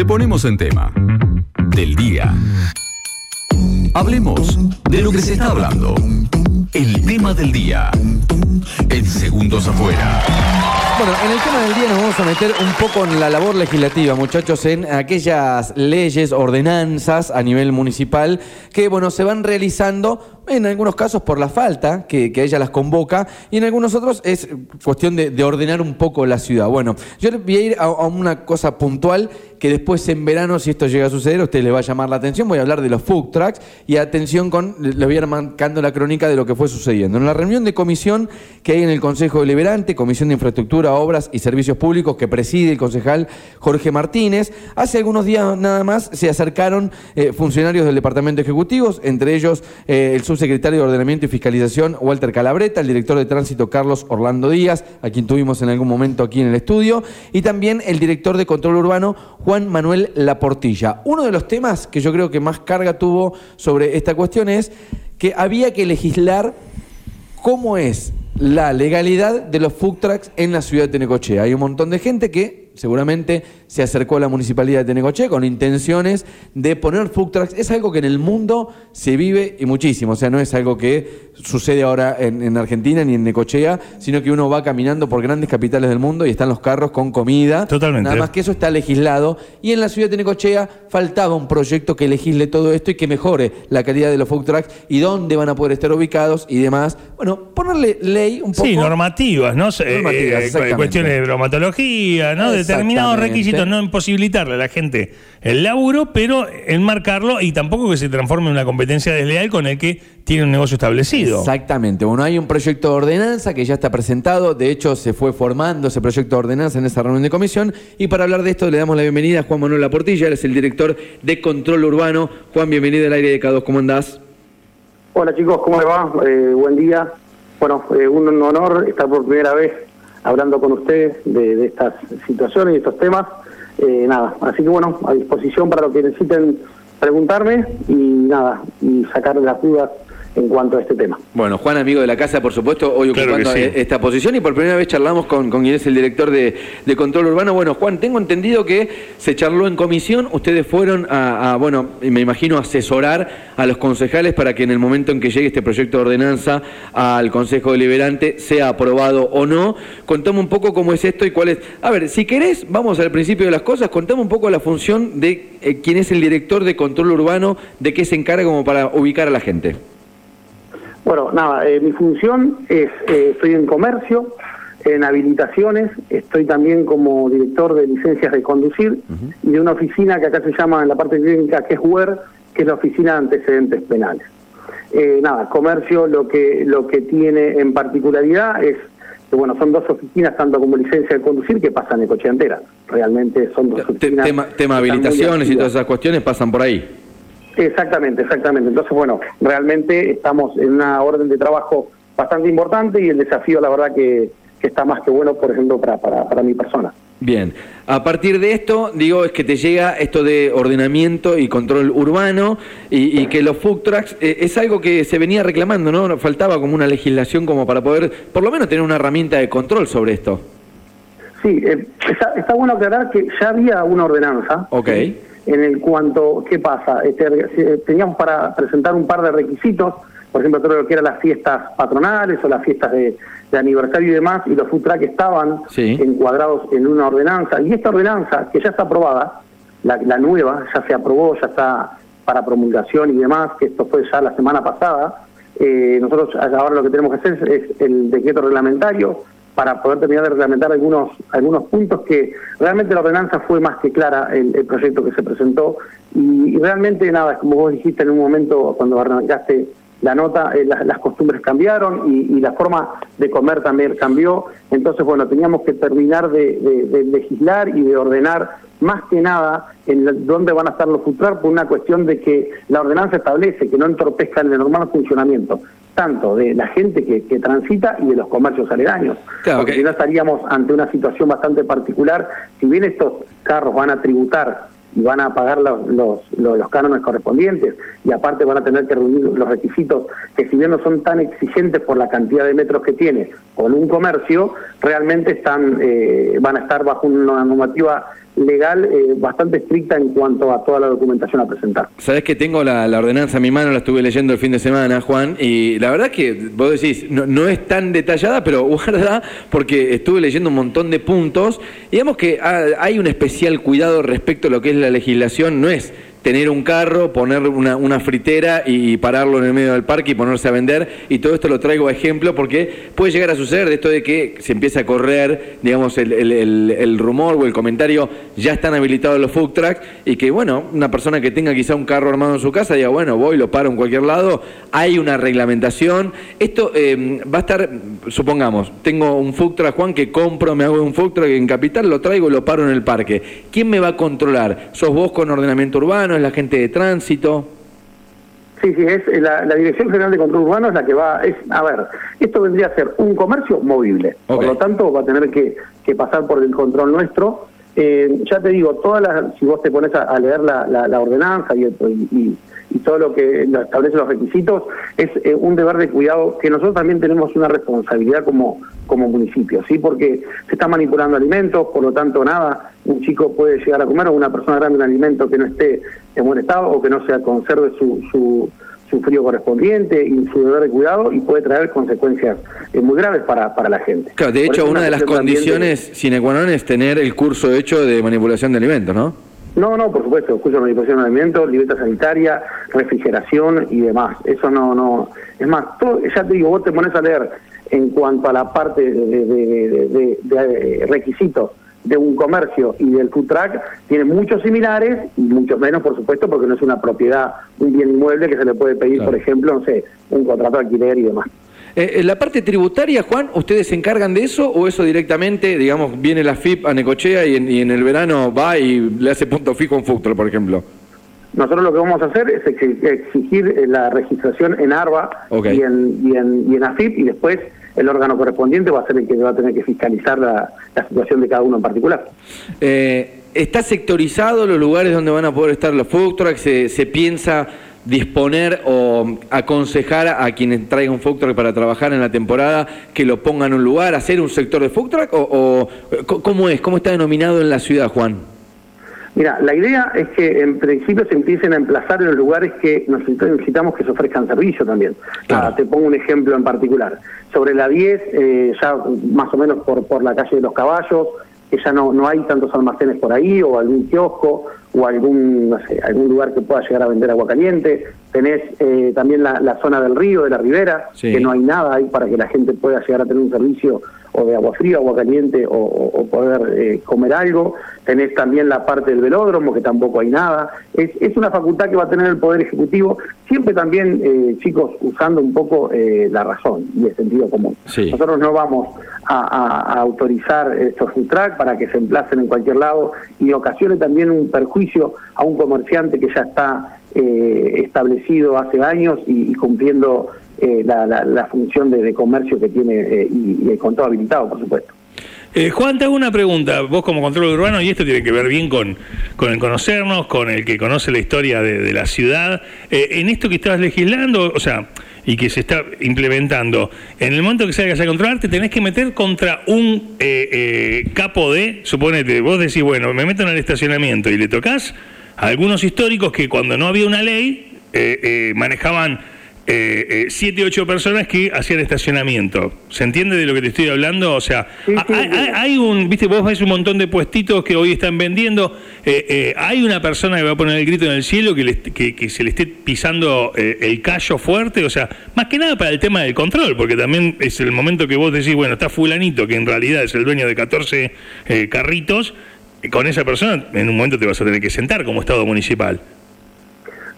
Te ponemos en tema. Del día. Hablemos de lo que se está hablando. El tema del día. En segundos afuera. Bueno, en el tema del día nos vamos a meter un poco en la labor legislativa, muchachos, en aquellas leyes, ordenanzas a nivel municipal que, bueno, se van realizando en algunos casos por la falta que, ella las convoca y en algunos otros es cuestión de, ordenar un poco la ciudad. Bueno, yo voy a ir a, una cosa puntual que después en verano, si esto llega a suceder, a usted le va a llamar la atención. Voy a hablar de los food trucks y atención con, les voy a ir marcando la crónica de lo que fue sucediendo. En la reunión de comisión que hay en el Consejo Deliberante, Comisión de Infraestructura, Obras y Servicios Públicos que preside el concejal Jorge Martínez, hace algunos días nada más se acercaron eh, funcionarios del Departamento Ejecutivo, entre ellos eh, el subsecretario de Ordenamiento y Fiscalización, Walter Calabreta, el director de Tránsito, Carlos Orlando Díaz, a quien tuvimos en algún momento aquí en el estudio, y también el director de Control Urbano, Juan Manuel Laportilla. Uno de los temas que yo creo que más carga tuvo sobre esta cuestión es que había que legislar cómo es la legalidad de los food en la ciudad de Tenecochea. Hay un montón de gente que seguramente se acercó a la municipalidad de Tenecoche con intenciones de poner food trucks. Es algo que en el mundo se vive y muchísimo, o sea, no es algo que sucede ahora en, Argentina ni en Necochea, sino que uno va caminando por grandes capitales del mundo y están los carros con comida. Totalmente. Nada más que eso está legislado. Y en la ciudad de Necochea faltaba un proyecto que legisle todo esto y que mejore la calidad de los food trucks y dónde van a poder estar ubicados y demás. Bueno, ponerle ley un poco. Sí, normativas, ¿no? Normativas, eh, cuestiones de bromatología, ¿no? Determinados requisitos no imposibilitarle a la gente el laburo, pero enmarcarlo y tampoco que se transforme en una competencia desleal con el que tiene un negocio establecido. Exactamente. Bueno, hay un proyecto de ordenanza que ya está presentado, de hecho se fue formando ese proyecto de ordenanza en esa reunión de comisión y para hablar de esto le damos la bienvenida a Juan Manuel Laportilla, él es el director de Control Urbano. Juan, bienvenido al aire de K2, ¿cómo andás? Hola chicos, ¿cómo le va? Eh, buen día. Bueno, eh, un honor estar por primera vez hablando con ustedes de estas situaciones y estos temas. Eh, nada, así que bueno, a disposición para lo que necesiten preguntarme y nada, y sacar las dudas en cuanto a este tema. Bueno, Juan, amigo de la casa, por supuesto, hoy ocupando esta posición y por primera vez charlamos con, con quien es el director de, Control Urbano. Bueno, Juan, tengo entendido que se charló en comisión, ustedes fueron a, bueno, me imagino, asesorar a los concejales para que en el momento en que llegue este proyecto de ordenanza al Consejo Deliberante sea aprobado o no. Contame un poco cómo es esto y cuál es... A ver, si querés, vamos al principio de las cosas, contame un poco la función de eh, quién es el director de Control Urbano, de qué se encarga como para ubicar a la gente. Bueno, nada, eh, mi función es, eh, estoy en comercio, en habilitaciones, estoy también como director de licencias de conducir y de una oficina que acá se llama en la parte clínica que es WER, que es la oficina de antecedentes penales. Eh, nada, comercio lo que lo que tiene en particularidad es que bueno, son dos oficinas, tanto como licencia de conducir, que pasan en coche entera. Realmente son dos oficinas. Tema, tema habilitaciones y todas esas cuestiones pasan por ahí. Exactamente, exactamente. Entonces, bueno, realmente estamos en una orden de trabajo bastante importante y el desafío, la verdad, que, está más que bueno, por ejemplo, para, para, mi persona. Bien, a partir de esto, digo, es que te llega esto de ordenamiento y control urbano y, que los food trucks eh, es algo que se venía reclamando, ¿no? Faltaba como una legislación como para poder, por lo menos, tener una herramienta de control sobre esto. Sí, eh, está, está, bueno aclarar que ya había una ordenanza. Ok en el cuanto, ¿qué pasa? Este, teníamos para presentar un par de requisitos, por ejemplo, todo lo que eran las fiestas patronales o las fiestas de, aniversario y demás, y los food truck estaban encuadrados en una ordenanza, y esta ordenanza, que ya está aprobada, la, nueva, ya se aprobó, ya está para promulgación y demás, que esto fue ya la semana pasada, eh, nosotros ahora lo que tenemos que hacer es el decreto reglamentario, para poder terminar de reglamentar algunos, algunos puntos que realmente la ordenanza fue más que clara el, proyecto que se presentó. Y, realmente nada, como vos dijiste en un momento cuando arrancaste la nota, eh, las costumbres cambiaron y, la forma de comer también cambió, entonces bueno, teníamos que terminar de, legislar y de ordenar más que nada en dónde van a estar los futuros por una cuestión de que la ordenanza establece que no entorpezcan el normal funcionamiento tanto de la gente que, transita y de los comercios aledaños. porque si no estaríamos ante una situación bastante particular. Si bien estos carros van a tributar y van a pagar los, los, los, cánones correspondientes y aparte van a tener que reunir los requisitos que si bien no son tan exigentes por la cantidad de metros que tiene con un comercio, realmente están eh, van a estar bajo una normativa legal eh, bastante estricta en cuanto a toda la documentación a presentar. Sabes que tengo la, ordenanza a mi mano, la estuve leyendo el fin de semana, Juan, y la verdad que vos decís, no, no es tan detallada, pero guarda, porque estuve leyendo un montón de puntos. Digamos que hay un especial cuidado respecto a lo que es la legislación, no es tener un carro, poner una, fritera y pararlo en el medio del parque y ponerse a vender. Y todo esto lo traigo a ejemplo porque puede llegar a suceder de esto de que se empieza a correr, digamos, el, el, el, rumor o el comentario, ya están habilitados los food trucks y que, bueno, una persona que tenga quizá un carro armado en su casa diga, bueno, voy, lo paro en cualquier lado. Hay una reglamentación. Esto eh, va a estar, supongamos, tengo un food truck, Juan, que compro, me hago un food truck en Capital, lo traigo y lo paro en el parque. ¿Quién me va a controlar? ¿Sos vos con ordenamiento urbano? Es la gente de tránsito. Sí, sí, es la, Dirección General de Control Urbano es la que va, es, a ver, esto vendría a ser un comercio movible, por lo tanto va a tener que, pasar por el control nuestro. Eh, ya te digo, todas las, si vos te pones a, leer la, la, ordenanza y, y, y todo lo que establece los requisitos, es eh, un deber de cuidado que nosotros también tenemos una responsabilidad como, como municipio, ¿sí? Porque se están manipulando alimentos, por lo tanto, nada, un chico puede llegar a comer o una persona grande un alimento que no esté en buen estado o que no se conserve su, su, su frío correspondiente y su deber de cuidado y puede traer consecuencias eh, muy graves para, para la gente. Claro, de hecho, una de las condiciones sine qua non es tener el curso hecho de manipulación de alimentos, ¿no? No, no, por supuesto, de manipulación de alimentos, libreta sanitaria, refrigeración y demás. Eso no, no. Es más, ya te digo, vos te pones a leer en cuanto a la parte de, de, requisitos de un comercio y del food truck, tiene muchos similares y muchos menos, por supuesto, porque no es una propiedad, un bien inmueble que se le puede pedir, por ejemplo, no sé, un contrato de alquiler y demás. Eh, la parte tributaria, Juan, ¿ustedes se encargan de eso o eso directamente, digamos, viene la FIP a Necochea y en, el verano va y le hace punto fijo en Fuctro, por ejemplo? Nosotros lo que vamos a hacer es exigir eh, la registración en ARBA y, en, y, en, y en AFIP y después el órgano correspondiente va a ser el que va a tener que fiscalizar la, situación de cada uno en particular. Eh, ¿Está sectorizado los lugares donde van a poder estar los food trucks? ¿Se, se piensa disponer o aconsejar a quienes traigan un food truck para trabajar en la temporada que lo pongan en un lugar, hacer un sector de food truck o, cómo es, cómo está denominado en la ciudad, Juan? Mira, la idea es que en principio se empiecen a emplazar en los lugares que necesitamos que se ofrezcan servicio también. Ah, te pongo un ejemplo en particular. Sobre la 10, eh, ya más o menos por, por la calle de los caballos, que ya no, no hay tantos almacenes por ahí, o algún kiosco, o algún, no sé, algún lugar que pueda llegar a vender agua caliente. Tenés eh, también la, zona del río, de la ribera, que no hay nada ahí para que la gente pueda llegar a tener un servicio o de agua fría, agua caliente, o, poder eh, comer algo. Tenés también la parte del velódromo, que tampoco hay nada. Es, es una facultad que va a tener el Poder Ejecutivo, siempre también, eh, chicos, usando un poco la razón y el sentido común. Nosotros no vamos a, autorizar estos food para que se emplacen en cualquier lado y ocasione también un perjuicio a un comerciante que ya está eh, establecido hace años y, cumpliendo eh, la, función de, comercio que tiene eh, y, con todo habilitado, por supuesto. Juan, te hago una pregunta. Vos como control urbano, y esto tiene que ver bien con, con el conocernos, con el que conoce la historia de, la ciudad. en esto que estabas legislando, o sea, y que se está implementando, en el momento que salgas a controlar, te tenés que meter contra un eh, eh, capo de, suponete, vos decís, bueno, me meto en el estacionamiento y le tocas a algunos históricos que cuando no había una ley eh, manejaban eh, eh, siete, ocho personas que hacían estacionamiento. ¿Se entiende de lo que te estoy hablando? O sea, hay, un, viste, vos ves un montón de puestitos que hoy están vendiendo. Eh, hay una persona que va a poner el grito en el cielo que, que, se le esté pisando el callo fuerte. O sea, más que nada para el tema del control, porque también es el momento que vos decís, bueno, está fulanito, que en realidad es el dueño de 14 carritos. Con esa persona en un momento te vas a tener que sentar como Estado municipal.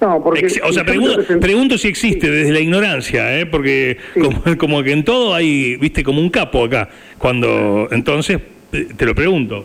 No, porque... o sea, pregunto, si existe desde la ignorancia, ¿eh? porque como, que en todo hay, viste, como un capo acá. Cuando, entonces, te lo pregunto.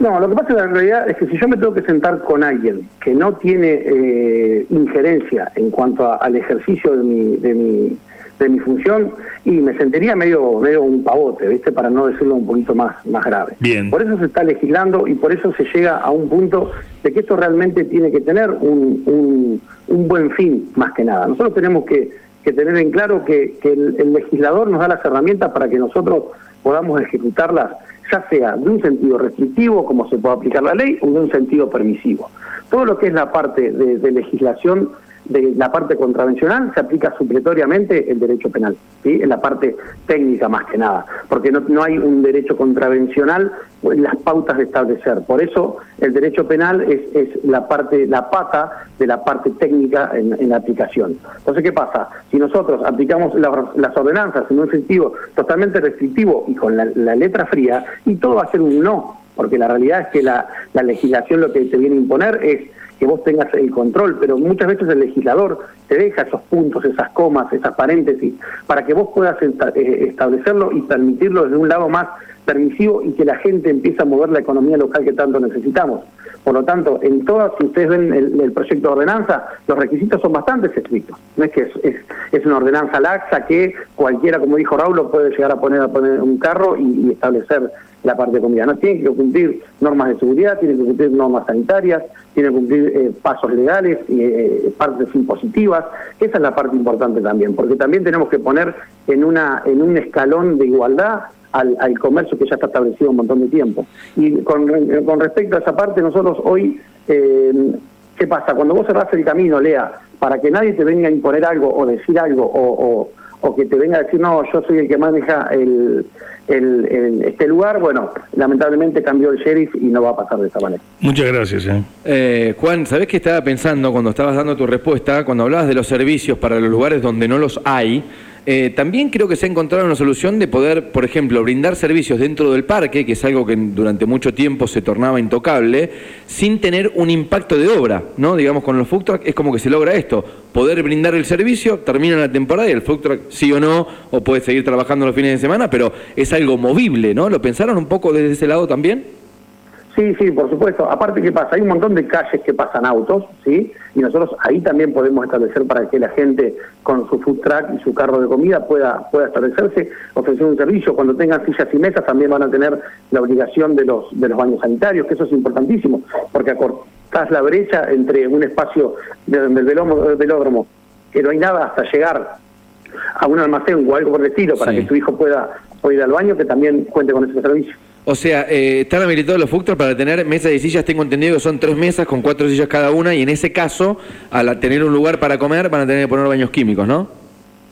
No, lo que pasa en la realidad es que si yo me tengo que sentar con alguien que no tiene eh, injerencia en cuanto al ejercicio de mi, de mi de mi función y me sentiría medio medio un pavote, ¿viste? Para no decirlo un poquito más, más grave. Bien. Por eso se está legislando y por eso se llega a un punto de que esto realmente tiene que tener un, un, buen fin, más que nada. Nosotros tenemos que, que tener en claro que, que el, legislador nos da las herramientas para que nosotros podamos ejecutarlas ya sea de un sentido restrictivo, como se puede aplicar la ley, o de un sentido permisivo. Todo lo que es la parte de legislación de la parte contravencional se aplica supletoriamente el derecho penal, en la parte técnica más que nada, porque no, no hay un derecho contravencional en las pautas de establecer. Por eso el derecho penal es, es la parte, la pata de la parte técnica en, la aplicación. Entonces, ¿qué pasa? Si nosotros aplicamos las ordenanzas en un sentido totalmente restrictivo y con la, letra fría, y todo va a ser un no, porque la realidad es que la, la legislación lo que te viene a imponer es que vos tengas el control, pero muchas veces el legislador te deja esos puntos, esas comas, esas paréntesis, para que vos puedas eh, establecerlo y permitirlo desde un lado más permisivo y que la gente empiece a mover la economía local que tanto necesitamos. Por lo tanto, en todas, si ustedes ven el, proyecto de ordenanza, los requisitos son bastante estrictos. No es que es, una ordenanza laxa que cualquiera, como dijo Raúl, puede llegar a poner, a poner un carro y establecer la parte de comida. No tiene que cumplir normas de seguridad, tiene que cumplir normas sanitarias, tiene que cumplir eh, pasos legales, eh, partes impositivas. Esa es la parte importante también, porque también tenemos que poner en una en un escalón de igualdad al, comercio que ya está establecido un montón de tiempo. Y con, respecto a esa parte, nosotros hoy, eh, ¿qué pasa? Cuando vos cerrás el camino, Lea, para que nadie te venga a imponer algo o decir algo o, o que te venga a decir, no, yo soy el que maneja el, el, este lugar, bueno, lamentablemente cambió el sheriff y no va a pasar de esa manera. Muchas gracias. Eh. Eh, Juan, ¿sabés qué estaba pensando cuando estabas dando tu respuesta? Cuando hablabas de los servicios para los lugares donde no los hay, eh, también creo que se ha encontrado una solución de poder, por ejemplo, brindar servicios dentro del parque, que es algo que durante mucho tiempo se tornaba intocable, sin tener un impacto de obra, ¿no? Digamos, con los food trucks es como que se logra esto, poder brindar el servicio, termina la temporada y el food truck sí o no, o puede seguir trabajando los fines de semana, pero es algo movible, ¿no? ¿Lo pensaron un poco desde ese lado también? Sí, sí, por supuesto. Aparte, ¿qué pasa? Hay un montón de calles que pasan autos, ¿sí? Y nosotros ahí también podemos establecer para que la gente con su food truck y su carro de comida pueda, pueda establecerse, ofrecer un servicio. Cuando tengan sillas y mesas también van a tener la obligación de los, de los baños sanitarios, que eso es importantísimo, porque acortás la brecha entre un espacio del velódromo, que no hay nada hasta llegar a un almacén o algo por el estilo, para que tu hijo pueda, pueda ir al baño, que también cuente con ese servicio. O sea, eh, están habilitados los food para tener mesas y sillas, tengo entendido que son tres mesas con cuatro sillas cada una y en ese caso, al tener un lugar para comer, van a tener que poner baños químicos, ¿no?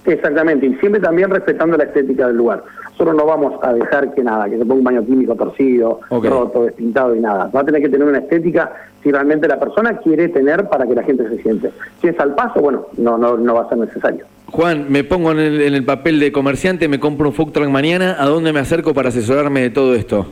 Exactamente, y siempre también respetando la estética del lugar. Nosotros no vamos a dejar que nada, que se ponga un baño químico torcido, roto, despintado y nada. Va a tener que tener una estética si realmente la persona quiere tener para que la gente se siente. Si es al paso, bueno, no, no, no va a ser necesario. Juan, me pongo en el, papel de comerciante, me compro un food truck mañana, ¿a dónde me acerco para asesorarme de todo esto?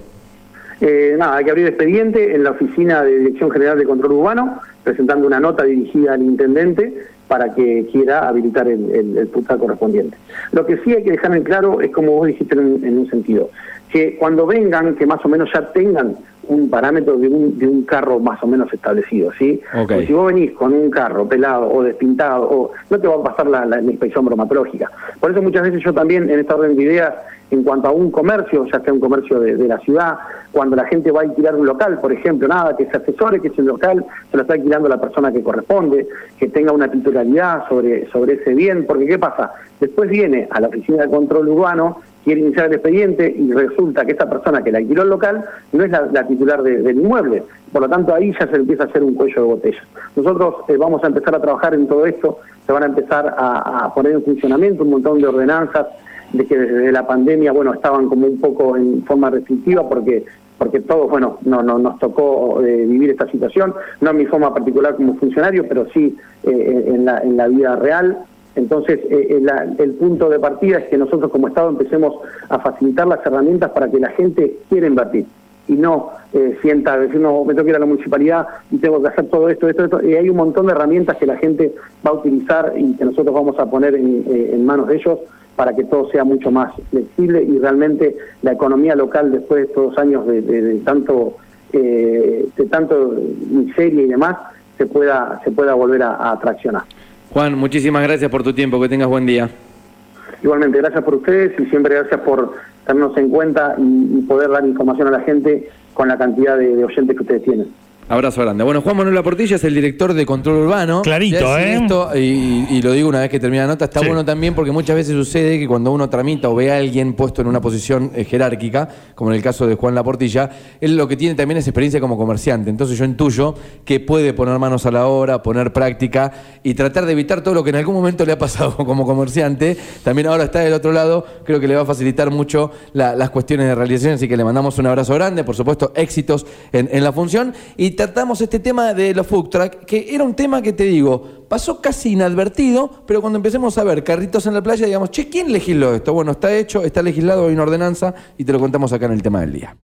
Eh, nada, hay que abrir expediente en la oficina de Dirección General de Control Urbano, presentando una nota dirigida al intendente para que quiera habilitar el, el, correspondiente. Lo que sí hay que dejar en claro es como vos dijiste en, un sentido, que cuando vengan, que más o menos ya tengan un parámetro de un, de un carro más o menos establecido, ¿sí? si vos venís con un carro pelado o despintado, o no te va a pasar la, la, inspección bromatológica. Por eso muchas veces yo también en esta orden de ideas en cuanto a un comercio, ya sea un comercio de, la ciudad, cuando la gente va a alquilar un local, por ejemplo, nada, que se asesore que ese local se lo está alquilando la persona que corresponde, que tenga una titularidad sobre, sobre ese bien, porque ¿qué pasa? Después viene a la oficina de control urbano, quiere iniciar el expediente y resulta que esa persona que le alquiló el local no es la, titular del inmueble. Por lo tanto, ahí ya se empieza a hacer un cuello de botella. Nosotros eh, vamos a empezar a trabajar en todo esto, se van a empezar a poner en funcionamiento un montón de ordenanzas de que desde la pandemia, bueno, estaban como un poco en forma restrictiva porque porque todos, bueno, no, no nos tocó eh, vivir esta situación, no en mi forma particular como funcionario, pero sí eh, en, la, en la vida real. Entonces, eh, el punto de partida es que nosotros como Estado empecemos a facilitar las herramientas para que la gente quiera invertir y no sienta decir, no, me tengo que ir a la municipalidad y tengo que hacer todo esto, esto, esto. Y hay un montón de herramientas que la gente va a utilizar y que nosotros vamos a poner en, manos de ellos para que todo sea mucho más flexible y realmente la economía local después de estos años de, tanto eh, de tanto miseria y demás se pueda se pueda volver a, atraccionar. Juan, muchísimas gracias por tu tiempo, que tengas buen día. Igualmente, gracias por ustedes y siempre gracias por tenernos en cuenta y, poder dar información a la gente con la cantidad de oyentes que ustedes tienen. Abrazo grande. Bueno, Juan Manuel Portilla es el director de Control Urbano. Clarito, ¿eh? y, lo digo una vez que termina la nota, está bueno también porque muchas veces sucede que cuando uno tramita o ve a alguien puesto en una posición eh, jerárquica, como en el caso de Juan Laportilla, él lo que tiene también es experiencia como comerciante. Entonces yo intuyo que puede poner manos a la obra, poner práctica y tratar de evitar todo lo que en algún momento le ha pasado como comerciante. También ahora está del otro lado, creo que le va a facilitar mucho las cuestiones de realización, así que le mandamos un abrazo grande, por supuesto, éxitos en, en la función. Y tratamos este tema de los food truck, que era un tema que te digo, pasó casi inadvertido, pero cuando empecemos a ver carritos en la playa, digamos, che, ¿quién legisló esto? Bueno, está hecho, está legislado, hay una ordenanza y te lo contamos acá en el tema del día.